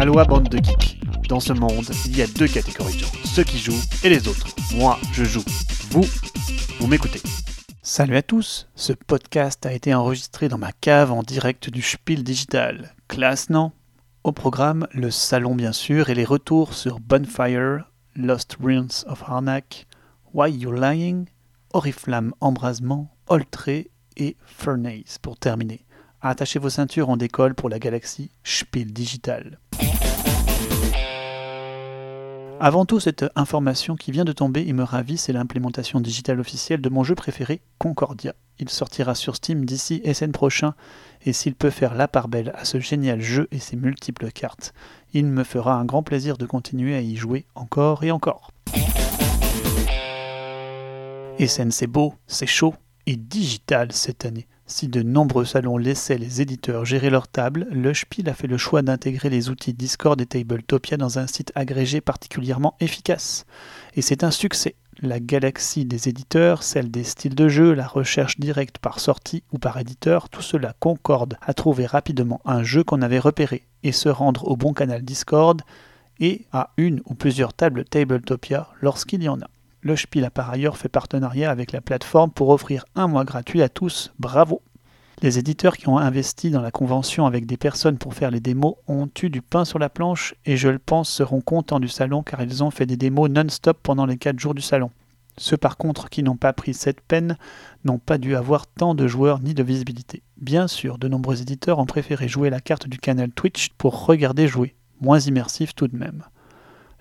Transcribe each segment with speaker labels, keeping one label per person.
Speaker 1: Aloha bande de geeks. Dans ce monde, il y a deux catégories de gens, ceux qui jouent et les autres. Moi, je joue. Vous, vous m'écoutez. Salut à tous, ce podcast a été enregistré dans ma cave en direct du Spiel Digital. Classe, non? Au programme, le salon bien sûr et les retours sur Bonfire, Lost Ruins of Harnack, Why You Lying, Oriflamme Embrasement, Oltré et Furnace pour terminer. Attachez vos ceintures, on décolle pour la galaxie Spiel Digital. Avant tout, cette information qui vient de tomber et me ravit, c'est l'implémentation digitale officielle de mon jeu préféré, Concordia. Il sortira sur Steam d'ici SN prochain, et s'il peut faire la part belle à ce génial jeu et ses multiples cartes, il me fera un grand plaisir de continuer à y jouer encore et encore. SN c'est beau, c'est chaud et digital cette année. Si de nombreux salons laissaient les éditeurs gérer leur table, le Spiel a fait le choix d'intégrer les outils Discord et Tabletopia dans un site agrégé particulièrement efficace. Et c'est un succès. La galaxie des éditeurs, celle des styles de jeu, la recherche directe par sortie ou par éditeur, tout cela concorde à trouver rapidement un jeu qu'on avait repéré et se rendre au bon canal Discord et à une ou plusieurs tables Tabletopia lorsqu'il y en a. Le Spiel a par ailleurs fait partenariat avec la plateforme pour offrir un mois gratuit à tous. Bravo Les éditeurs qui ont investi dans la convention avec des personnes pour faire les démos ont eu du pain sur la planche et je le pense seront contents du salon car ils ont fait des démos non-stop pendant les 4 jours du salon. Ceux par contre qui n'ont pas pris cette peine n'ont pas dû avoir tant de joueurs ni de visibilité. Bien sûr, de nombreux éditeurs ont préféré jouer la carte du canal Twitch pour regarder jouer, moins immersif tout de même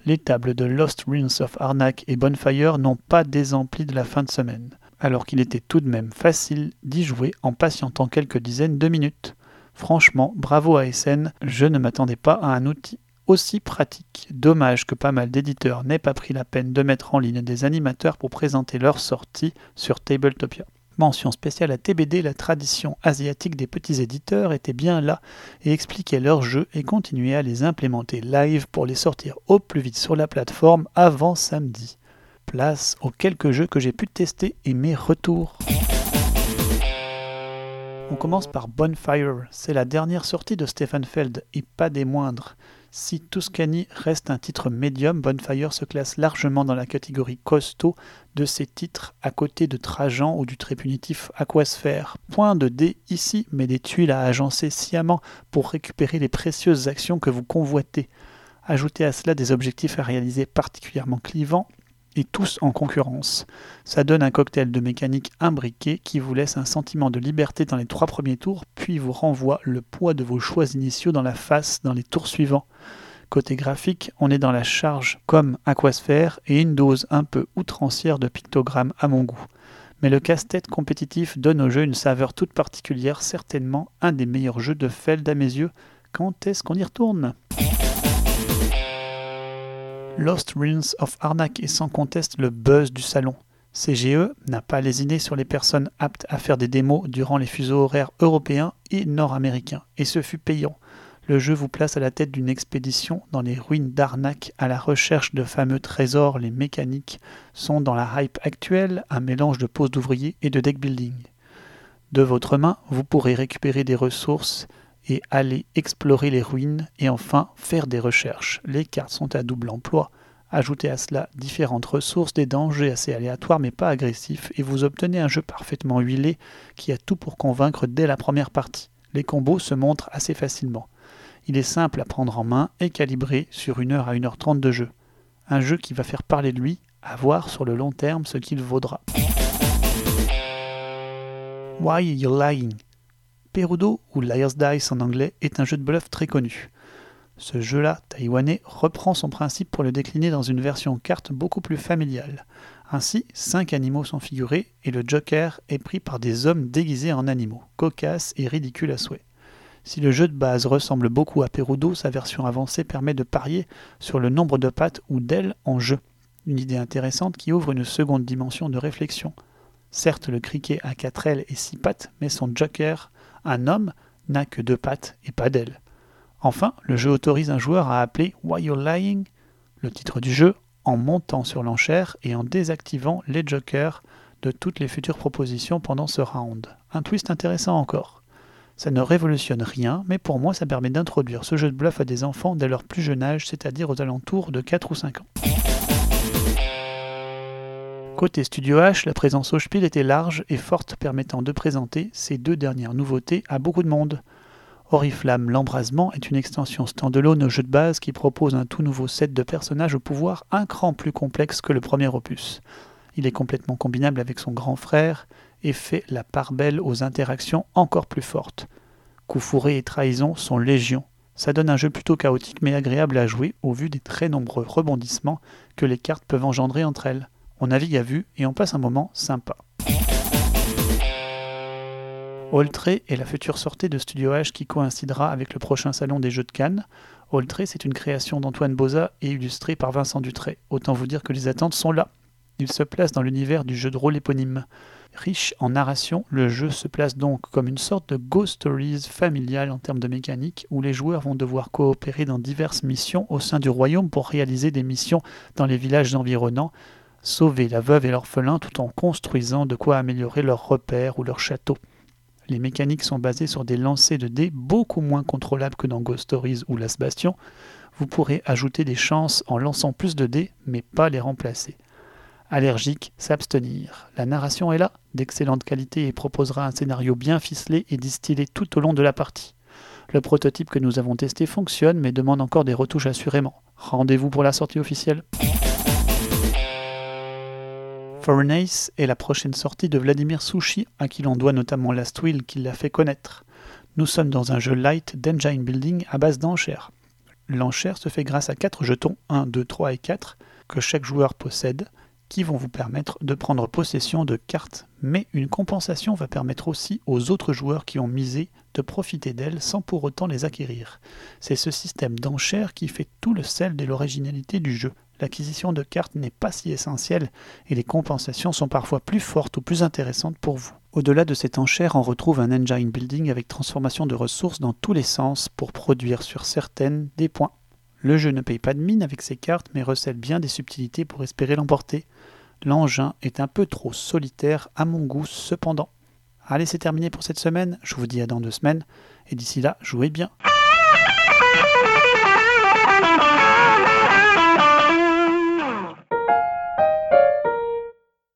Speaker 1: les tables de Lost Ruins of Arnak et Bonfire n'ont pas désempli de la fin de semaine, alors qu'il était tout de même facile d'y jouer en patientant quelques dizaines de minutes. Franchement, bravo à SN, je ne m'attendais pas à un outil aussi pratique. Dommage que pas mal d'éditeurs n'aient pas pris la peine de mettre en ligne des animateurs pour présenter leur sortie sur Tabletopia. Mention spéciale à TBD, la tradition asiatique des petits éditeurs était bien là et expliquait leurs jeux et continuait à les implémenter live pour les sortir au plus vite sur la plateforme avant samedi. Place aux quelques jeux que j'ai pu tester et mes retours. On commence par Bonfire, c'est la dernière sortie de Stefan Feld et pas des moindres. Si Tuscany reste un titre médium, Bonfire se classe largement dans la catégorie costaud de ces titres à côté de Trajan ou du très punitif Aquasphère. Point de dés ici, mais des tuiles à agencer sciemment pour récupérer les précieuses actions que vous convoitez. Ajoutez à cela des objectifs à réaliser particulièrement clivants et tous en concurrence. Ça donne un cocktail de mécanique imbriquée qui vous laisse un sentiment de liberté dans les trois premiers tours, puis vous renvoie le poids de vos choix initiaux dans la face dans les tours suivants. Côté graphique, on est dans la charge comme Aquasphère et une dose un peu outrancière de pictogrammes à mon goût. Mais le casse-tête compétitif donne au jeu une saveur toute particulière, certainement un des meilleurs jeux de Feld à mes yeux. Quand est-ce qu'on y retourne? Lost Ruins of Arnak est sans conteste le buzz du salon. CGE n'a pas lésiné sur les personnes aptes à faire des démos durant les fuseaux horaires européens et nord-américains, et ce fut payant. Le jeu vous place à la tête d'une expédition dans les ruines d'Arnak à la recherche de fameux trésors. Les mécaniques sont dans la hype actuelle, un mélange de pose d'ouvriers et de deck building. De votre main, vous pourrez récupérer des ressources et aller explorer les ruines et enfin faire des recherches. Les cartes sont à double emploi. Ajoutez à cela différentes ressources, des dangers assez aléatoires mais pas agressifs, et vous obtenez un jeu parfaitement huilé qui a tout pour convaincre dès la première partie. Les combos se montrent assez facilement. Il est simple à prendre en main et calibré sur 1 heure à 1h30 de jeu. Un jeu qui va faire parler de lui, à voir sur le long terme ce qu'il vaudra. Why You Lying? Perudo, ou Liar's Dice en anglais, est un jeu de bluff très connu. Ce jeu-là, taïwanais, reprend son principe pour le décliner dans une version carte beaucoup plus familiale. Ainsi, cinq animaux sont figurés et le Joker est pris par des hommes déguisés en animaux, cocasse et ridicule à souhait. Si le jeu de base ressemble beaucoup à Perudo, sa version avancée permet de parier sur le nombre de pattes ou d'ailes en jeu. Une idée intéressante qui ouvre une seconde dimension de réflexion. Certes, le criquet a quatre ailes et six pattes, mais son Joker un homme n'a que deux pattes et pas d'ailes. Enfin, le jeu autorise un joueur à appeler Why You're Lying, le titre du jeu, en montant sur l'enchère et en désactivant les jokers de toutes les futures propositions pendant ce round. Un twist intéressant encore. Ça ne révolutionne rien, mais pour moi ça permet d'introduire ce jeu de bluff à des enfants dès leur plus jeune âge, c'est-à-dire aux alentours de 4 ou 5 ans. Côté Studio H, la présence au Spiel était large et forte, permettant de présenter ces deux dernières nouveautés à beaucoup de monde. Oriflamme l'embrasement est une extension standalone au jeu de base qui propose un tout nouveau set de personnages au pouvoir un cran plus complexe que le premier opus. Il est complètement combinable avec son grand frère et fait la part belle aux interactions encore plus fortes. Coups fourrés et trahisons sont légion. Ça donne un jeu plutôt chaotique mais agréable à jouer au vu des très nombreux rebondissements que les cartes peuvent engendrer entre elles. On navigue à vue et on passe un moment sympa. Oltré est la future sortie de Studio H qui coïncidera avec le prochain salon des jeux de Cannes. Oltré, c'est une création d'Antoine Boza et illustrée par Vincent Dutré. Autant vous dire que les attentes sont là. Il se place dans l'univers du jeu de rôle éponyme. Riche en narration, le jeu se place donc comme une sorte de Ghost Stories familiale en termes de mécanique, où les joueurs vont devoir coopérer dans diverses missions au sein du royaume pour réaliser des missions dans les villages environnants, sauver la veuve et l'orphelin tout en construisant de quoi améliorer leurs repères ou leur château. Les mécaniques sont basées sur des lancers de dés beaucoup moins contrôlables que dans Ghost Stories ou Las Bastion. Vous pourrez ajouter des chances en lançant plus de dés, mais pas les remplacer. Allergique, s'abstenir. La narration est là, d'excellente qualité et proposera un scénario bien ficelé et distillé tout au long de la partie. Le prototype que nous avons testé fonctionne mais demande encore des retouches assurément. Rendez-vous pour la sortie officielle. Foreign Ace est la prochaine sortie de Vladimir Sushi, à qui l'on doit notamment Last Will qui l'a fait connaître. Nous sommes dans un jeu light d'engine building à base d'enchères. L'enchère se fait grâce à 4 jetons, 1, 2, 3 et 4, que chaque joueur possède, qui vont vous permettre de prendre possession de cartes, mais une compensation va permettre aussi aux autres joueurs qui ont misé de profiter d'elles sans pour autant les acquérir. C'est ce système d'enchères qui fait tout le sel de l'originalité du jeu l'acquisition de cartes n'est pas si essentielle et les compensations sont parfois plus fortes ou plus intéressantes pour vous. Au-delà de cette enchère, on retrouve un engine building avec transformation de ressources dans tous les sens pour produire sur certaines des points. Le jeu ne paye pas de mine avec ses cartes mais recèle bien des subtilités pour espérer l'emporter. L'engin est un peu trop solitaire à mon goût cependant. Allez, c'est terminé pour cette semaine, je vous dis à dans deux semaines, et d'ici là, jouez bien.